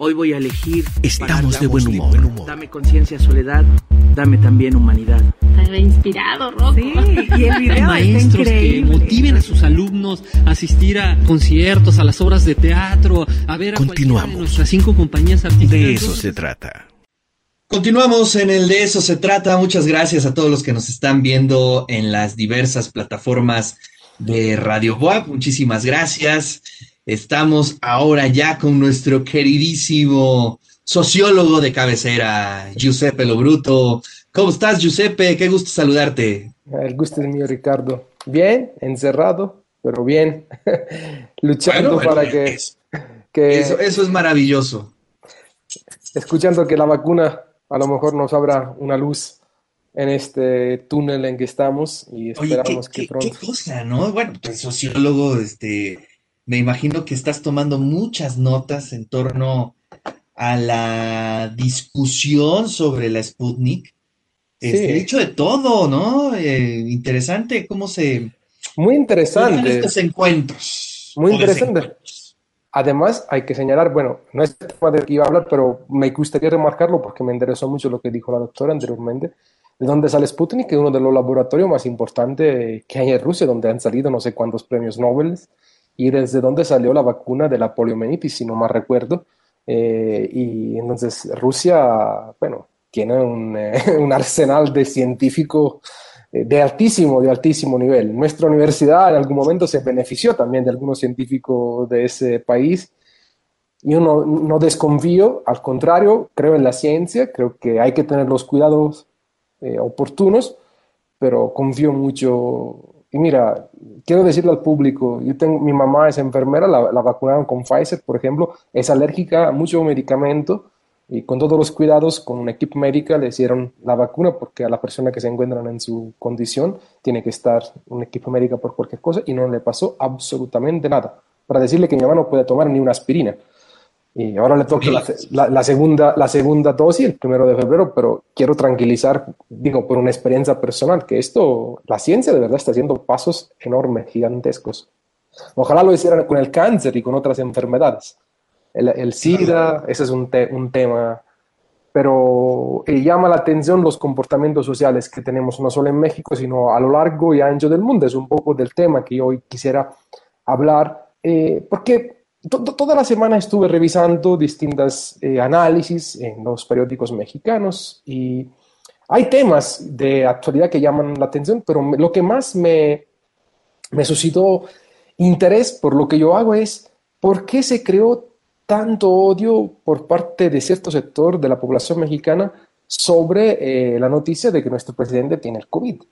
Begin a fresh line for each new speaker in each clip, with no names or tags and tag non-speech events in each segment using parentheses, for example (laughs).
Hoy voy a elegir.
Estamos de buen humor.
Dame conciencia, soledad. Dame también humanidad.
Está inspirado, Rocco.
Sí, y el video
Maestros que motiven a sus alumnos a asistir a conciertos, a las obras de teatro, a ver a
Continuamos.
de nuestras cinco compañías artísticas.
De eso se trata.
Continuamos en el de eso se trata. Muchas gracias a todos los que nos están viendo en las diversas plataformas de Radio Boab. Muchísimas gracias. Estamos ahora ya con nuestro queridísimo sociólogo de cabecera, Giuseppe Lobruto. ¿Cómo estás, Giuseppe? Qué gusto saludarte.
El gusto es mío, Ricardo. Bien, encerrado, pero bien. (laughs) Luchando
Bueno,
para
bueno,
que,
es-
que
Eso, eso es maravilloso.
escuchando que la vacuna a lo mejor nos abra una luz en este túnel en que estamos y
Oye, qué,
esperamos que
qué-
pronto.
qué cosa, ¿no? Bueno, pues sociólogo, este, me imagino que estás tomando muchas notas en torno a la discusión sobre la Sputnik. Este,
Sí.
he hecho de todo, ¿no? Eh, interesante cómo se
Muy interesante.
estos encuentros.
Muy interesante. Además, hay que señalar, bueno, no es el tema del que iba a hablar, pero me gustaría remarcarlo porque me interesó mucho lo que dijo la doctora anteriormente, de dónde sale Sputnik, que es uno de los laboratorios más importantes que hay en Rusia, donde han salido no sé cuántos premios Nobel, y desde donde salió la vacuna de la poliomielitis, si no mal recuerdo. Eh, y entonces Rusia, bueno, tiene un, eh, (laughs) un arsenal de científicos eh, de altísimo, de altísimo nivel. Nuestra universidad en algún momento se benefició también de algunos científicos de ese país. Yo no, no desconfío, al contrario, creo en la ciencia, creo que hay que tener los cuidados eh, oportunos, pero confío mucho. Y mira, quiero decirle al público, yo tengo, mi mamá es enfermera, la, la vacunaron con Pfizer, por ejemplo, es alérgica a mucho medicamento y con todos los cuidados, con un equipo médica le hicieron la vacuna porque a la persona que se encuentran en su condición tiene que estar un equipo médica por cualquier cosa y no le pasó absolutamente nada. Para decirle que mi mamá no puede tomar ni una aspirina. Y ahora le toca la, la- la segunda, la segunda dosis, el primero de febrero, pero quiero tranquilizar, digo, por una experiencia personal, que esto, la ciencia de verdad está haciendo pasos enormes, gigantescos. Ojalá lo hicieran con el cáncer y con otras enfermedades. El, el SIDA, ese es un, te- un tema, pero eh, llama la atención los comportamientos sociales que tenemos no solo en México, sino a lo largo y ancho del mundo. Es un poco del tema que hoy quisiera hablar, eh, porque to- to- toda la semana estuve revisando distintos análisis en los periódicos mexicanos y hay temas de actualidad que llaman la atención, pero lo que más me, me suscitó interés por lo que yo hago es por qué se creó tanto odio por parte de cierto sector de la población mexicana sobre eh, la noticia de que nuestro presidente tiene el COVID.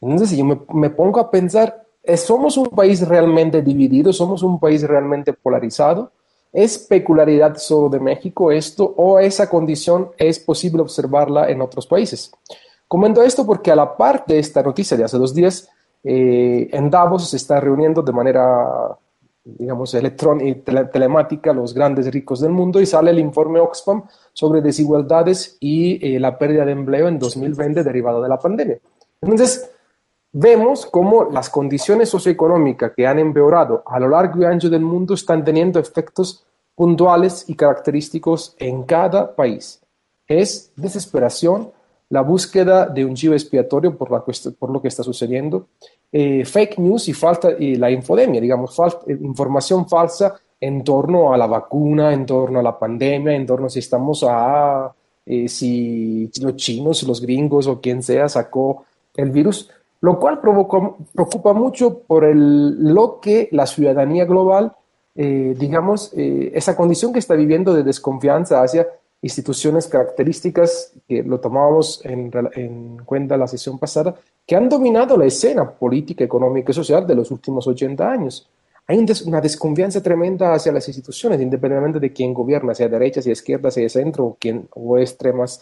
Entonces, yo me, pongo a pensar, ¿eh, ¿somos un país realmente dividido? ¿Somos un país realmente polarizado? ¿Es peculiaridad solo de México esto o esa condición es posible observarla en otros países? Comento esto porque a la par de esta noticia de hace dos días, eh, en Davos se está reuniendo de manera, digamos, electrónica y tele- telemática los grandes ricos del mundo y sale el informe Oxfam sobre desigualdades y eh, la pérdida de empleo en 2020 derivado de la pandemia. Entonces, vemos cómo las condiciones socioeconómicas que han empeorado a lo largo y ancho del mundo están teniendo efectos puntuales y característicos en cada país. Es desesperación, la búsqueda de un chivo expiatorio por, la por lo que está sucediendo, eh, fake news y, falta, y la infodemia, digamos, fal- eh, información falsa en torno a la vacuna, en torno a la pandemia, en torno a si estamos a, eh, si los chinos, los gringos o quien sea sacó el virus, lo cual preocupa mucho por lo que la ciudadanía global, eh, digamos, eh, esa condición que está viviendo de desconfianza hacia instituciones características, que lo tomábamos en, en cuenta la sesión pasada, que han dominado la escena política, económica y social de los últimos 80 años. Hay una desconfianza tremenda hacia las instituciones, independientemente de quién gobierna, sea derecha, sea izquierda, sea centro o, quién, o extremas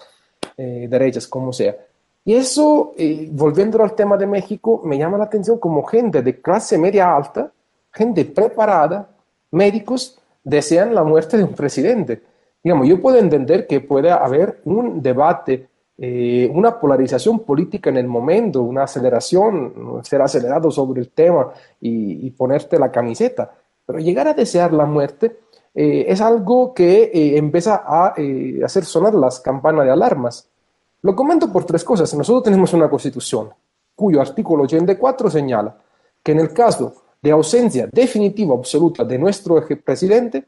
eh, derechas, como sea. Y eso, eh, volviendo al tema de México, me llama la atención como gente de clase media alta, gente preparada, médicos, desean la muerte de un presidente. Digamos, yo puedo entender que pueda haber un debate, eh, una polarización política en el momento, una aceleración, ser acelerado sobre el tema y, y ponerte la camiseta, pero llegar a desear la muerte eh, es algo que eh, empieza a eh, hacer sonar las campanas de alarmas. Lo comento por tres cosas. Nosotros tenemos una constitución cuyo artículo 84 señala que en el caso de ausencia definitiva absoluta de nuestro presidente,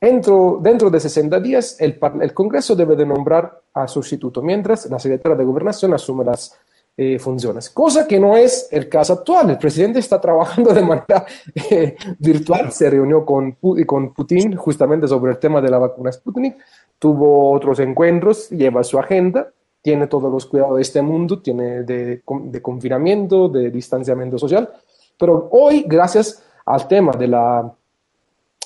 dentro, dentro de 60 días el, el Congreso debe de nombrar a sustituto, mientras la Secretaría de Gobernación asume las eh, funciones, cosa que no es el caso actual. El presidente está trabajando de manera eh, virtual, se reunió con, con Putin justamente sobre el tema de la vacuna Sputnik, tuvo otros encuentros, lleva su agenda, tiene todos los cuidados de este mundo, tiene de, de confinamiento, de distanciamiento social, pero hoy, gracias al tema de la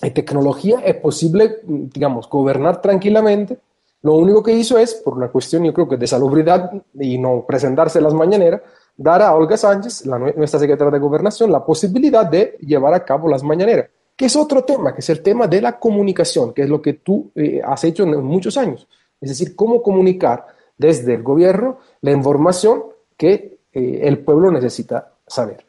eh, tecnología, es posible, digamos, gobernar tranquilamente lo único que hizo es, por una cuestión yo creo que de salubridad y no presentarse las mañaneras, dar a Olga Sánchez, la, nuestra secretaria de Gobernación, la posibilidad de llevar a cabo las mañaneras, que es otro tema, que es el tema de la comunicación, que es lo que tú eh, has hecho en muchos años. Es decir, cómo comunicar desde el gobierno la información que eh, el pueblo necesita saber.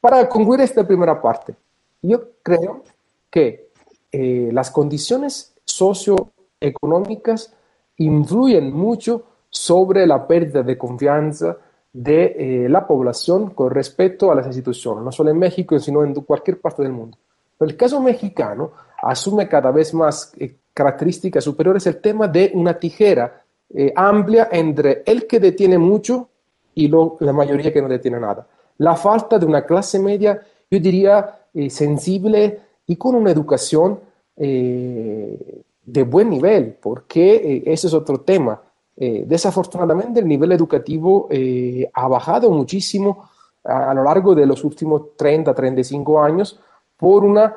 Para concluir esta primera parte, yo creo que eh, las condiciones socio económicas influyen mucho sobre la pérdida de confianza de eh, la población con respecto a las instituciones, no solo en México, sino en cualquier parte del mundo. el caso mexicano asume cada vez más características superiores el tema de una tijera eh, amplia entre el que detiene mucho y la mayoría que no detiene nada. La falta de una clase media, yo diría, sensible y con una educación de buen nivel, porque eh, ese es otro tema. Eh, desafortunadamente el nivel educativo eh, ha bajado muchísimo a, lo largo de los últimos 30, 35 años por una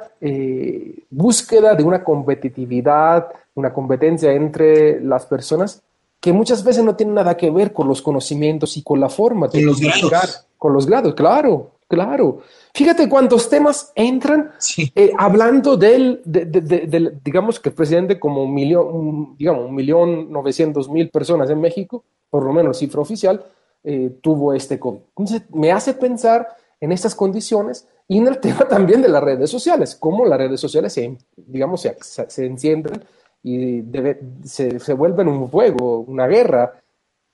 búsqueda de una competitividad, una competencia entre las personas que muchas veces no tiene nada que ver con los conocimientos y con la forma
de los grados.
Con los grados, claro, claro. Fíjate cuántos temas entran eh, hablando del, digamos que el presidente como un millón, digamos, un millón novecientos mil personas en México, por lo menos cifra oficial, eh, tuvo este COVID. Entonces me hace pensar en estas condiciones y en el (laughs) tema también de las redes sociales, cómo las redes sociales se, digamos, se, se encienden y se, se, vuelven un fuego, una guerra.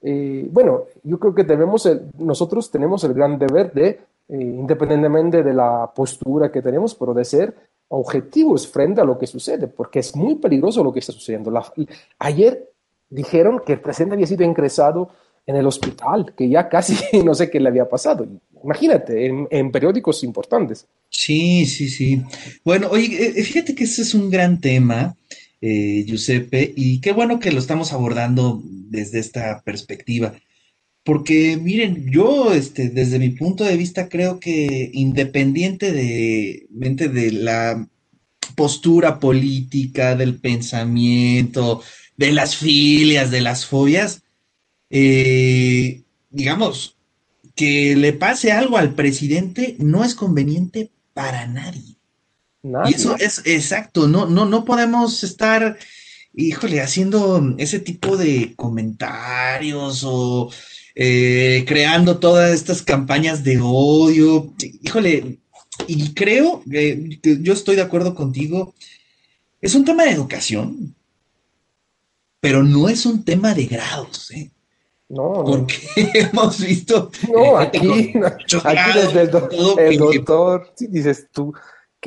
Eh, bueno, yo creo que debemos, nosotros tenemos el gran deber de eh, independientemente de la postura que tenemos, pero de ser objetivos frente a lo que sucede, porque es muy peligroso lo que está sucediendo. ayer dijeron que el presidente había sido ingresado en el hospital, que ya casi (laughs) no sé qué le había pasado. Imagínate, en, periódicos importantes.
Sí, sí, sí. Bueno, oye, eh, fíjate que ese es un gran tema, eh, Giuseppe, y qué bueno que lo estamos abordando desde esta perspectiva. Porque miren, yo este, desde mi punto de vista creo que independiente de, de la postura política, del pensamiento, de las filias, de las fobias, eh, digamos, que le pase algo al presidente no es conveniente para nadie. Y eso es exacto, no, no, no podemos estar, híjole, haciendo ese tipo de comentarios o eh, creando todas estas campañas de odio. Híjole, y creo que yo estoy de acuerdo contigo, es un tema de educación, pero no es un tema de grados, ¿eh?
No,
porque (laughs) hemos visto.
No, aquí, aquí desde el, doctor, dices tú,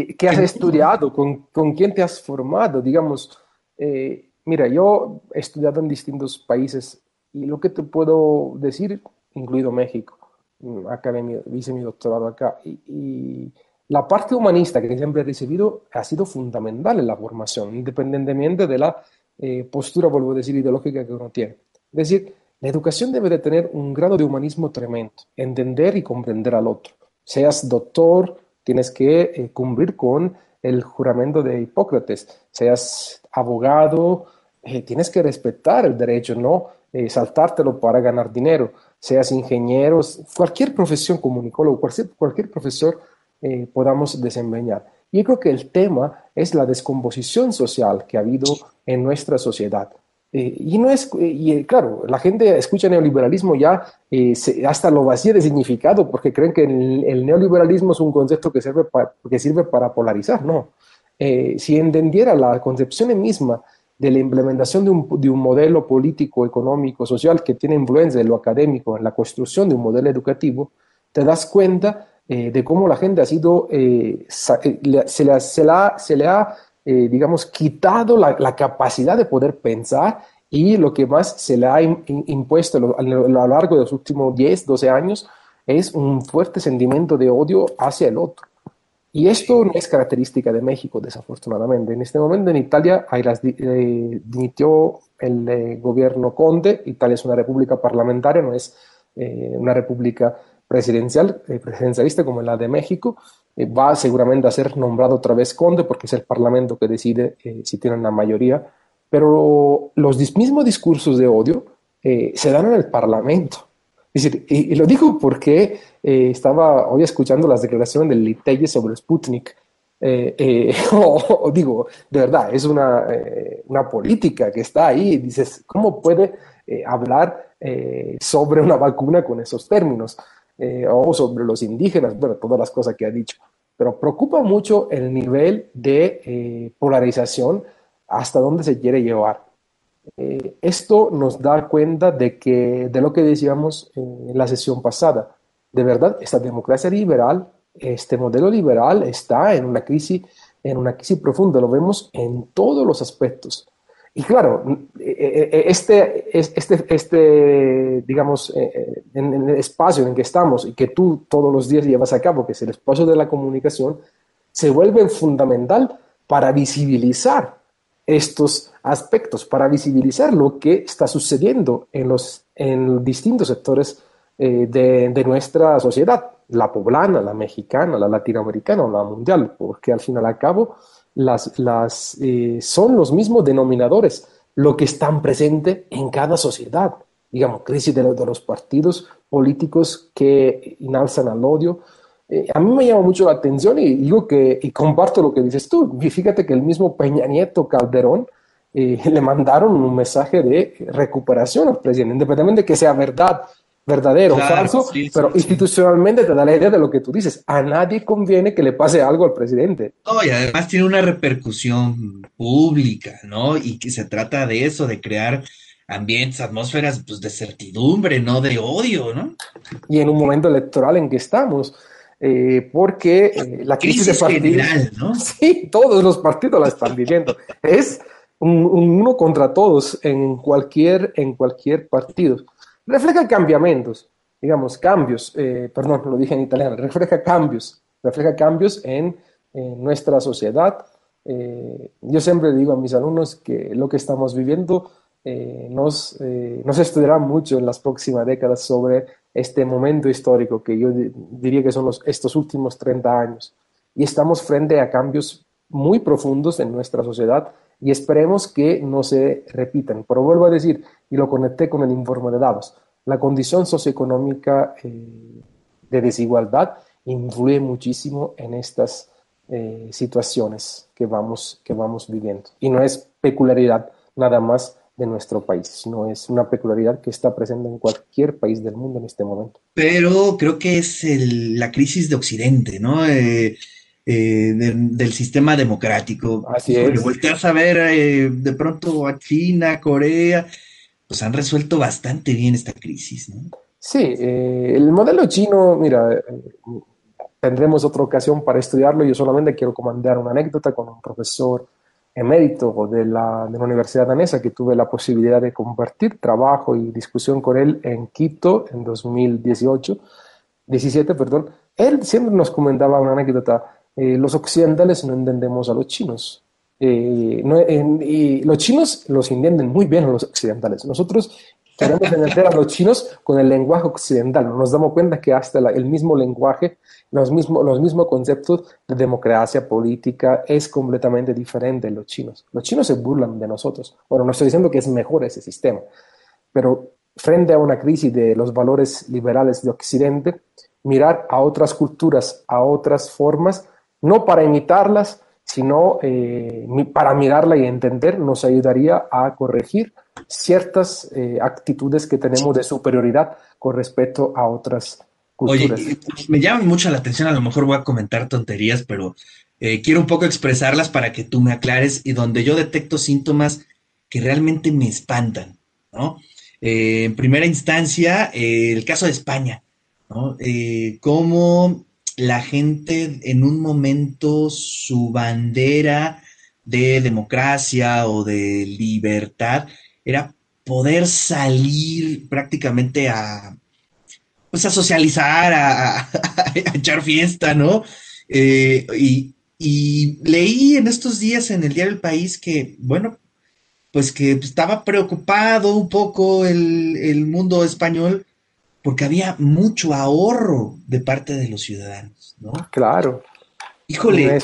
¿qué, has estudiado? ¿Con, ¿Con, quién te has formado? Digamos, eh, mira, yo he estudiado en distintos países y lo que te puedo decir, incluido México, mm, academia, hice mi doctorado acá, y, la parte humanista que siempre he recibido ha sido fundamental en la formación, independientemente de la eh, postura, vuelvo a decir, ideológica que uno tiene. Es decir, la educación debe de tener un grado de humanismo tremendo, entender y comprender al otro. Seas doctor, tienes que eh, cumplir con el juramento de Hipócrates, seas abogado, eh, tienes que respetar el derecho, no eh, saltártelo para ganar dinero, seas ingeniero, cualquier profesión, comunicólogo, cualquier, cualquier profesor eh, podamos desempeñar. Y creo que el tema es la descomposición social que ha habido en nuestra sociedad. Eh, y no es, y claro, la gente escucha neoliberalismo ya hasta lo vacía de significado porque creen que el, neoliberalismo es un concepto que sirve, para, que sirve para polarizar. No, eh, si entendiera la concepción misma de la implementación de un, de un, modelo político, económico, social que tiene influencia en lo académico, en la construcción de un modelo educativo, te das cuenta eh, de cómo la gente ha sido, eh, eh se, le, se, la, se, le, ha, eh, digamos, quitado la, la, capacidad de poder pensar y lo que más se le ha impuesto a lo, a lo largo de los últimos 10, 12 años es un fuerte sentimiento de odio hacia el otro. Y esto no es característica de México, desafortunadamente. En este momento en Italia hay las, eh, dimitió el eh, gobierno Conte. Italia es una república parlamentaria, no es eh, una república presidencial, eh, presidencialista como la de México. Eh, va seguramente a ser nombrado otra vez Conte porque es el parlamento que decide eh, si tienen la mayoría. Pero los mismos discursos de odio se dan en el parlamento. Y, lo digo porque estaba hoy escuchando las declaraciones del Liteye sobre Sputnik. (laughs) O, digo, de verdad, es una, una, política que está ahí. Dices, ¿cómo puede hablar sobre una vacuna con esos términos? O sobre los indígenas, bueno, todas las cosas que ha dicho. Pero preocupa mucho el nivel de polarización hasta dónde se quiere llevar. Eh, esto nos da cuenta de, que, de lo que decíamos en la sesión pasada. De verdad, esta democracia liberal, este modelo liberal está en una crisis, en una crisis profunda, lo vemos en todos los aspectos. Y claro, eh, eh, este, este, este digamos, en el espacio en que estamos y que tú todos los días llevas a cabo, que es el espacio de la comunicación, se vuelve fundamental para visibilizar estos aspectos para visibilizar lo que está sucediendo en los en distintos sectores eh, de, nuestra sociedad, la poblana, la mexicana, la latinoamericana o la mundial, porque al fin y al cabo las, las, eh, son los mismos denominadores, lo que están presentes en cada sociedad. Digamos, crisis de, los partidos políticos que inalzan al odio, eh, a mí me llama mucho la atención y digo que, y comparto lo que dices tú. Fíjate que el mismo Peña Nieto Calderón eh, (laughs) le mandaron un mensaje de recuperación al presidente, independientemente de que sea verdad, verdadero o claro, falso, sí, pero sí, institucionalmente sí. te da la idea de lo que tú dices. A nadie conviene que le pase algo al presidente.
No, y además tiene una repercusión pública, ¿no? Y que se trata de eso, de crear ambientes, atmósferas pues, de certidumbre, no de odio, ¿no?
Y en un momento electoral en que estamos. Eh, porque eh, la crisis, crisis, de partidos, general, ¿no? (laughs) sí, todos los partidos la están viviendo. es un, un, uno contra todos en cualquier, en cualquier partido. Refleja cambiamientos, digamos, cambios, eh, perdón, lo dije en italiano, refleja cambios, refleja cambios en, nuestra sociedad. Eh, yo siempre digo a mis alumnos que lo que estamos viviendo eh, nos, nos estudiará mucho en las próximas décadas sobre este momento histórico que yo diría que son estos últimos 30 años. Y estamos frente a cambios muy profundos en nuestra sociedad y esperemos que no se repitan. Pero vuelvo a decir, y lo conecté con el informe de Davos, la condición socioeconómica eh, de desigualdad influye muchísimo en estas eh, situaciones que vamos, que vamos viviendo. Y no es peculiaridad nada más de nuestro país, sino es una peculiaridad que está presente en cualquier país del mundo en este momento.
Pero creo que es el, la crisis de Occidente, ¿no? Eh, eh, de, del sistema democrático.
Así es.
Volteas a ver eh, de pronto a China, Corea, pues han resuelto bastante bien esta crisis, ¿no?
Sí, eh, el modelo chino, mira, tendremos otra ocasión para estudiarlo. Yo solamente quiero comentar una anécdota con un profesor emérito de la, de la Universidad Danesa que tuve la posibilidad de compartir trabajo y discusión con él en Quito en 2018, 17, perdón. Él siempre nos comentaba una anécdota, eh, los occidentales no entendemos a los chinos. Eh, no, en, y los chinos los entienden muy bien los occidentales. Nosotros queremos entender a los chinos con el lenguaje occidental. Nos damos cuenta que hasta la, el mismo lenguaje, los mismos los mismo conceptos de democracia política es completamente diferente en los chinos. Los chinos se burlan de nosotros. Bueno, no estoy diciendo que es mejor ese sistema, pero frente a una crisis de los valores liberales de Occidente, mirar a otras culturas, a otras formas, no para imitarlas, sino eh, para mirarla y entender, nos ayudaría a corregir ciertas eh, actitudes que tenemos de superioridad con respecto a otras culturas.
Oye, me llama mucho la atención, a lo mejor voy a comentar tonterías, pero eh, quiero un poco expresarlas para que tú me aclares y donde yo detecto síntomas que realmente me espantan, ¿no? En primera instancia, el caso de España, ¿no? cómo la gente en un momento su bandera de democracia o de libertad era poder salir prácticamente a, pues a socializar, a, echar fiesta, ¿no? y, y leí en estos días en el diario El País que, bueno, pues que estaba preocupado un poco el, mundo español porque había mucho ahorro de parte de los ciudadanos, ¿no?
Claro.
Híjole,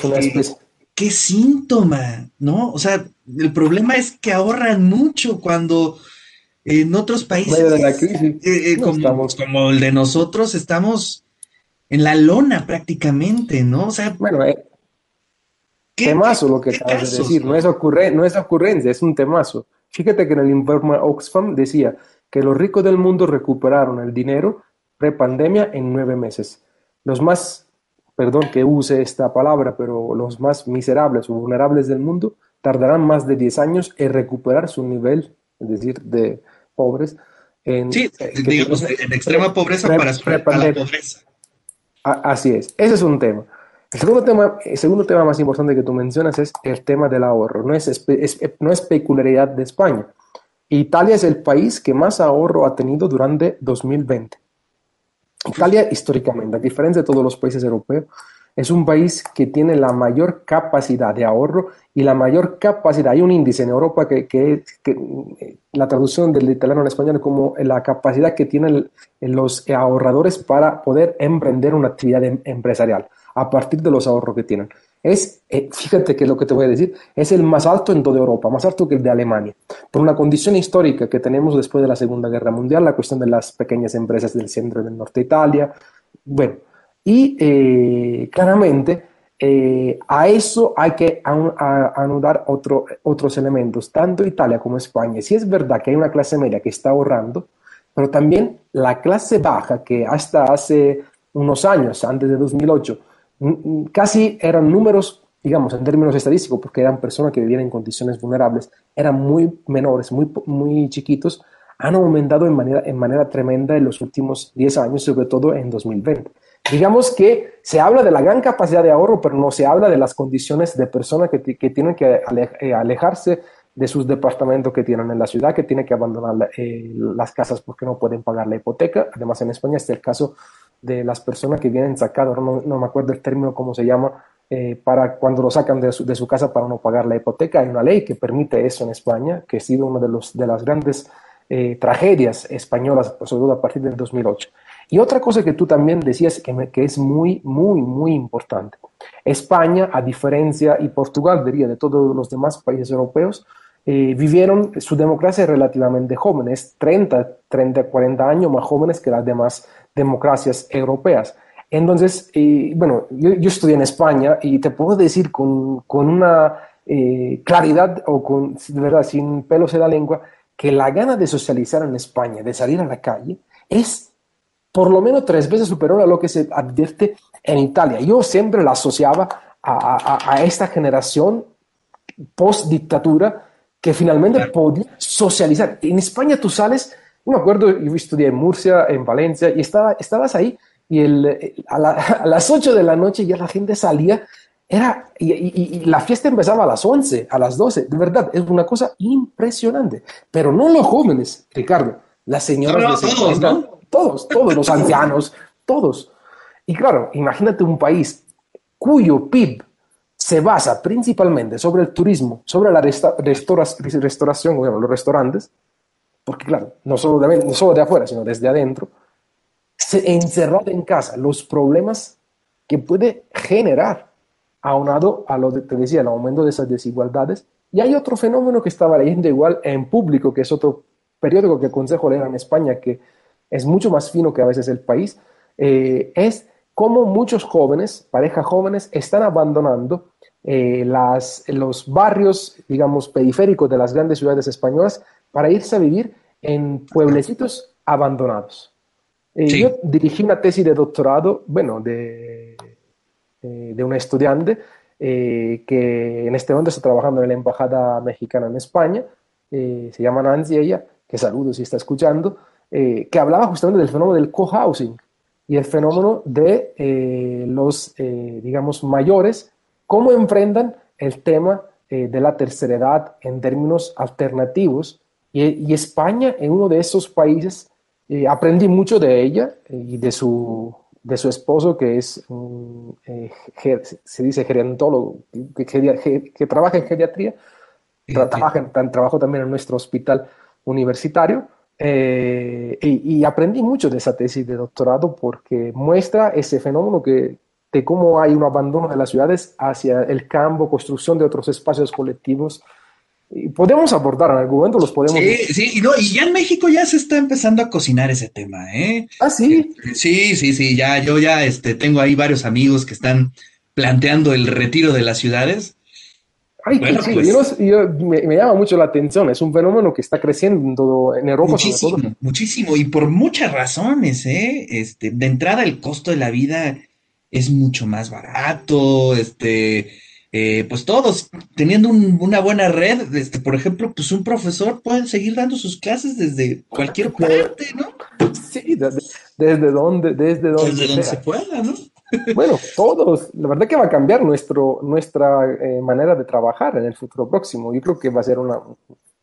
qué, síntoma, ¿no? O sea, el problema es que ahorran mucho cuando en otros países eh, eh, como, como, el de nosotros estamos en la lona prácticamente, ¿no? O sea,
bueno, eh, temazo lo que acabas de decir, no es, no es ocurrencia, es un temazo. Fíjate que en el informe Oxfam decía que los ricos del mundo recuperaron el dinero pre-pandemia en nueve meses. Los más, perdón que use esta palabra, pero los más miserables o vulnerables del mundo tardarán más de 10 años en recuperar su nivel, es decir, de pobres. En,
sí, eh, digamos, en extrema pobreza para, para la pobreza.
Así es, ese es un tema. El segundo tema, el segundo tema más importante que tú mencionas es el tema del ahorro. No es, no es peculiaridad de España. Italia es el país que más ahorro ha tenido durante 2020. Italia, históricamente, a diferencia de todos los países europeos, es un país que tiene la mayor capacidad de ahorro y la mayor capacidad. Hay un índice en Europa que, que, que la traducción del italiano al español es como la capacidad que tienen los ahorradores para poder emprender una actividad em, empresarial a partir de los ahorros que tienen. Es, eh, fíjate que lo que te voy a decir, es el más alto en toda Europa, más alto que el de Alemania. Por una condición histórica que tenemos después de la Segunda Guerra Mundial, la cuestión de las pequeñas empresas del centro y del norte de Italia. Bueno, y eh, claramente eh, a eso hay que anudar otro, otros elementos, tanto Italia como España. Si es verdad que hay una clase media que está ahorrando, pero también la clase baja que hasta hace unos años, antes de 2008, casi eran números, digamos, en términos estadísticos, porque eran personas que vivían en condiciones vulnerables, eran muy menores, muy, muy chiquitos, han aumentado en manera, en manera tremenda en los últimos 10 años, sobre todo en 2020. Digamos que se habla de la gran capacidad de ahorro, pero no se habla de las condiciones de personas que, que tienen que eh, alejarse de sus departamentos que tienen en la ciudad, que tienen que abandonar eh, las casas porque no pueden pagar la hipoteca. Además, en España este es el caso de las personas que vienen sacados, no, no me acuerdo el término cómo se llama, eh, para cuando lo sacan de su, de su, casa para no pagar la hipoteca. Hay una ley que permite eso en España, que ha sido una de, los, de las grandes eh, tragedias españolas, sobre todo a partir del 2008. Y otra cosa que tú también decías que, que es muy, muy, muy importante. España, a diferencia, y Portugal, diría, de todos los demás países europeos, eh, vivieron su democracia relativamente jóvenes, 30, 30, 40 años más jóvenes que las demás democracias europeas. Entonces, eh, bueno, yo, estudié en España y te puedo decir con, con una eh, claridad o con, de verdad, sin pelos en la lengua, que la gana de socializar en España, de salir a la calle, es por lo menos tres veces superior a lo que se advierte en Italia. Yo siempre la asociaba a, a, a esta generación post-dictatura que finalmente podía socializar. En España tú sales me acuerdo, yo estudié en Murcia, en Valencia, y estaba, estabas ahí y el, a, las 8 de la noche ya la gente salía, era, y, la fiesta empezaba a las 11, a las 12, de verdad, es una cosa impresionante. Pero no los jóvenes, Ricardo, las señoras de todos, todos, todos, los ancianos, (laughs) todos. Y claro, imagínate un país cuyo PIB se basa principalmente sobre el turismo, sobre la restauración, bueno, los restaurantes, porque claro, no solo de, no solo de afuera, sino desde adentro, se, encerrado en casa, los problemas que puede generar, aunado a lo que te decía, el aumento de esas desigualdades. Y hay otro fenómeno que estaba leyendo igual en público, que es otro periódico que aconsejo leer en España, que es mucho más fino que a veces el país, eh, es cómo muchos jóvenes, parejas jóvenes, están abandonando eh, las, los barrios, digamos, periféricos de las grandes ciudades españolas para irse a vivir en pueblecitos abandonados. Eh, yo dirigí una tesis de doctorado, bueno, de, eh, de una estudiante eh, que en este momento está trabajando en la Embajada Mexicana en España, eh, se llama Nancy ella, que saludo si está escuchando, que hablaba justamente del fenómeno del cohousing y el fenómeno de los, digamos, mayores, cómo enfrentan el tema de la tercera edad en términos alternativos. Y, y España es uno de esos países, aprendí mucho de ella y de su de su esposo, que es, eh, se dice gerontólogo, que, que, trabaja en geriatría, trabaja, trabajo también en nuestro hospital universitario, eh, y, aprendí mucho de esa tesis de doctorado porque muestra ese fenómeno que, de cómo hay un abandono de las ciudades hacia el campo, construcción de otros espacios colectivos y podemos abordar en algún momento, los podemos.
Sí, sí, y, no, y ya en México ya se está empezando a cocinar ese tema, ¿eh?
Ah, sí.
Eh, sí, sí, sí, ya, yo ya este, tengo ahí varios amigos que están planteando el retiro de las ciudades.
Ay, sí, pues yo, me, llama mucho la atención, es un fenómeno que está creciendo en Europa.
Muchísimo, muchísimo, y por muchas razones, ¿eh? Este, de entrada el costo de la vida es mucho más barato, este, eh, pues todos teniendo una buena red, este, por ejemplo, pues un profesor puede seguir dando sus clases desde cualquier parte, ¿no?
Sí, desde, donde, desde donde,
se pueda, ¿no? (laughs)
Bueno, todos, la verdad que va a cambiar nuestro, nuestra eh, manera de trabajar en el futuro próximo. Yo creo que va a ser una,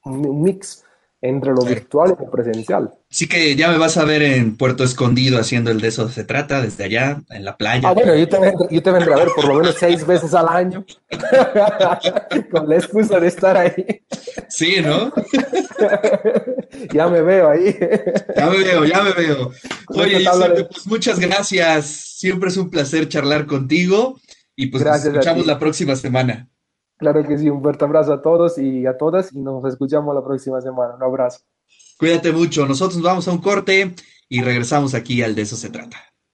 un mix entre lo virtual y lo presencial.
Sí que ya me vas a ver en Puerto Escondido haciendo el de eso se trata, desde allá, en la playa.
Ah, bueno, yo te, vendré, yo te vendré a ver por lo menos seis veces al año, (laughs) con la excusa de estar ahí.
Sí, ¿no? (laughs)
ya me veo ahí.
ya me veo, ya me veo. Oye, pues muchas gracias. Siempre es un placer charlar contigo y pues nos escuchamos la próxima semana.
Claro que sí, un fuerte abrazo a todos y a todas y nos escuchamos la próxima semana. Un abrazo.
Cuídate mucho. Nosotros vamos a un corte y regresamos aquí al De eso se trata.